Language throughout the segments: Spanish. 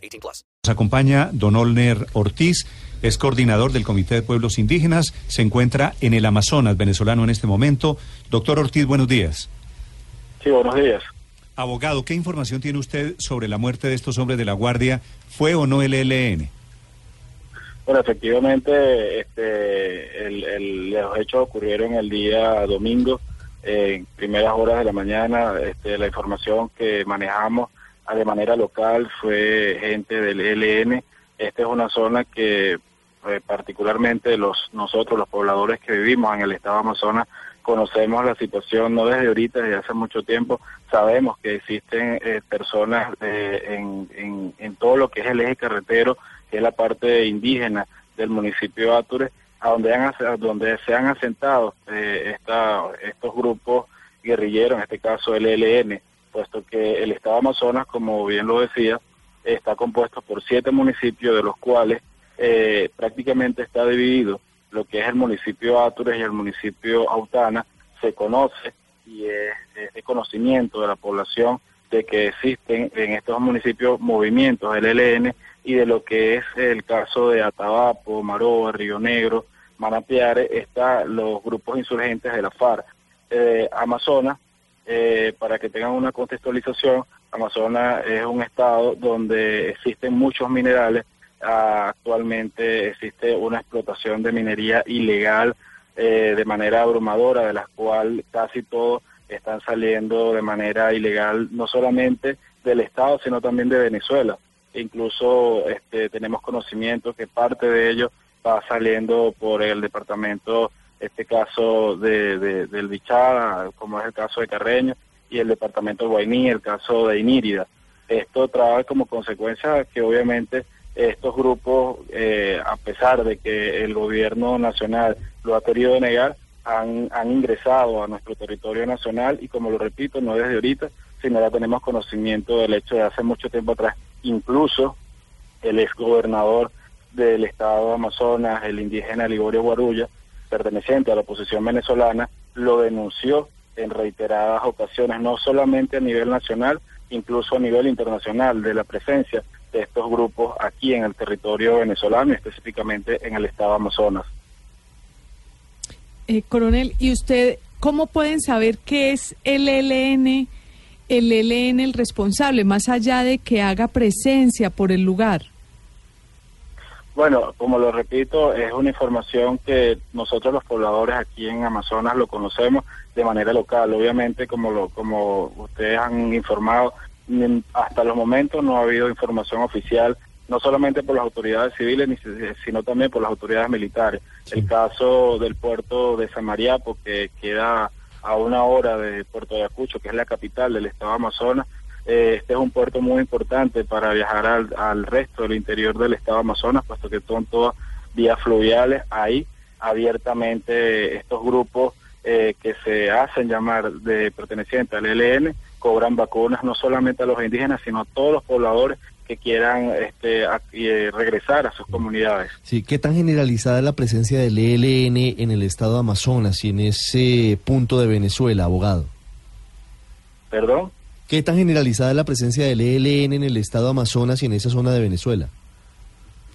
18 plus. Nos acompaña Don Olner Ortiz, es coordinador del Comité de Pueblos Indígenas, se encuentra en el Amazonas venezolano en este momento. Doctor Ortiz, buenos días. Sí, buenos días. Abogado, ¿qué información tiene usted sobre la muerte de estos hombres de la Guardia? ¿Fue o no el ELN? Bueno, efectivamente, este, el, el- los hechos ocurrieron el día domingo, en primeras horas de la mañana. Este, la información que manejamos de manera local fue gente del ELN. Esta es una zona que eh, particularmente los nosotros, los pobladores que vivimos en el estado de Amazonas, conocemos la situación no desde ahorita, desde hace mucho tiempo. Sabemos que existen eh, personas eh, en, en, en todo lo que es el eje carretero, que es la parte indígena del municipio de Atures, a donde, han, a donde se han asentado eh, esta, estos grupos guerrilleros, en este caso el ELN, puesto que el estado de Amazonas, como bien lo decía, está compuesto por siete municipios, de los cuales eh, prácticamente está dividido lo que es el municipio Atures y el municipio Autana, se conoce y es, es de conocimiento de la población de que existen en estos municipios movimientos del ELN y de lo que es el caso de Atabapo, Maroa, Río Negro, Manapiare, están los grupos insurgentes de la FARC. Eh, Amazonas, eh, para que tengan una contextualización, Amazonas es un estado donde existen muchos minerales, Ah, actualmente existe una explotación de minería ilegal eh, de manera abrumadora, de las cual casi todos están saliendo de manera ilegal, no solamente del Estado, sino también de Venezuela. Incluso este, tenemos conocimiento que parte de ello va saliendo por el departamento, este caso de, de- del Bichara, como es el caso de Carreño, y el departamento de Guainí, el caso de Inírida. Esto trae como consecuencia que obviamente estos grupos, eh, a pesar de que el gobierno nacional lo ha querido negar, han, han ingresado a nuestro territorio nacional y como lo repito, no desde ahorita, sino ya tenemos conocimiento del hecho de hace mucho tiempo atrás. Incluso el exgobernador del estado de Amazonas, el indígena Liborio Guarulla, perteneciente a la oposición venezolana, lo denunció en reiteradas ocasiones, no solamente a nivel nacional, incluso a nivel internacional, de la presencia de estos grupos aquí en el territorio venezolano específicamente en el estado Amazonas. Eh, coronel, ¿y usted cómo pueden saber qué es el ELN, el ELN el responsable, más allá de que haga presencia por el lugar? Bueno, como lo repito, es una información que nosotros los pobladores aquí en Amazonas lo conocemos de manera local. Obviamente, como lo, como ustedes han informado, ni- hasta los momentos no ha habido información oficial, no solamente por las autoridades civiles, sino también por las autoridades militares. El caso del puerto de Samariapo, que queda a una hora de Puerto Ayacucho, que es la capital del estado de Amazonas, este es un puerto muy importante para viajar al, al resto del interior del estado de Amazonas, puesto que son todas vías fluviales. Ahí abiertamente estos grupos eh, que se hacen llamar de pertenecientes al ELN cobran vacunas no solamente a los indígenas, sino a todos los pobladores que quieran este, a- eh, regresar a sus comunidades. Sí, ¿qué tan generalizada es la presencia del ELN en el estado de Amazonas y en ese punto de Venezuela, abogado? ¿Perdón? ¿Qué tan generalizada es la presencia del ELN en el estado Amazonas y en esa zona de Venezuela?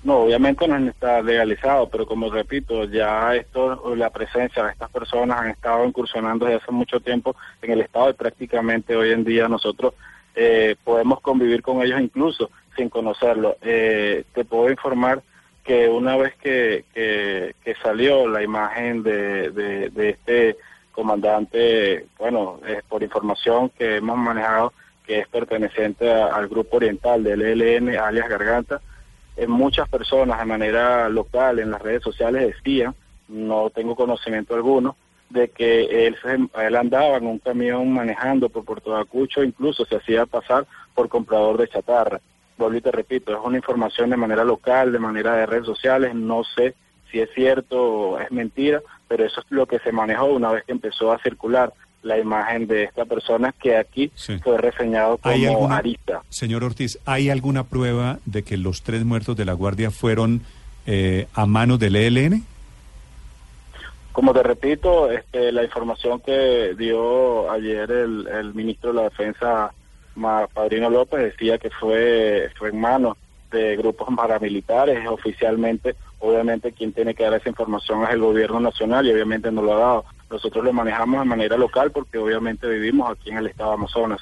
No, obviamente no está legalizado, pero como repito, ya esto, la presencia de estas personas han estado incursionando desde hace mucho tiempo en el Estado y prácticamente hoy en día nosotros eh, podemos convivir con ellos incluso sin conocerlo. Eh, te puedo informar que una vez que, que, que salió la imagen de, de este comandante, bueno, es por información que hemos manejado, que es perteneciente a- al grupo oriental del ELN, alias Garganta, eh, muchas personas de manera local en las redes sociales decían, no tengo conocimiento alguno, de que él, él andaba en un camión manejando por Puerto Ayacucho, incluso se hacía pasar por comprador de chatarra. vuelvo y te repito, es una información de manera local, de manera de redes sociales, no sé si es cierto o es mentira, pero eso es lo que se manejó una vez que empezó a circular la imagen de esta persona que aquí Sí. fue reseñado ¿Hay como alguna- arista. Señor Ortiz, ¿hay alguna prueba de que los tres muertos de la Guardia fueron eh, a manos del ELN? Como te repito, este, la información que dio ayer el, el ministro de la Defensa, Padrino López, decía que fue, fue en manos de grupos paramilitares. Oficialmente, obviamente, quien tiene que dar esa información es el gobierno nacional y obviamente no lo ha dado. Nosotros lo manejamos de manera local porque obviamente vivimos aquí en el estado de Amazonas.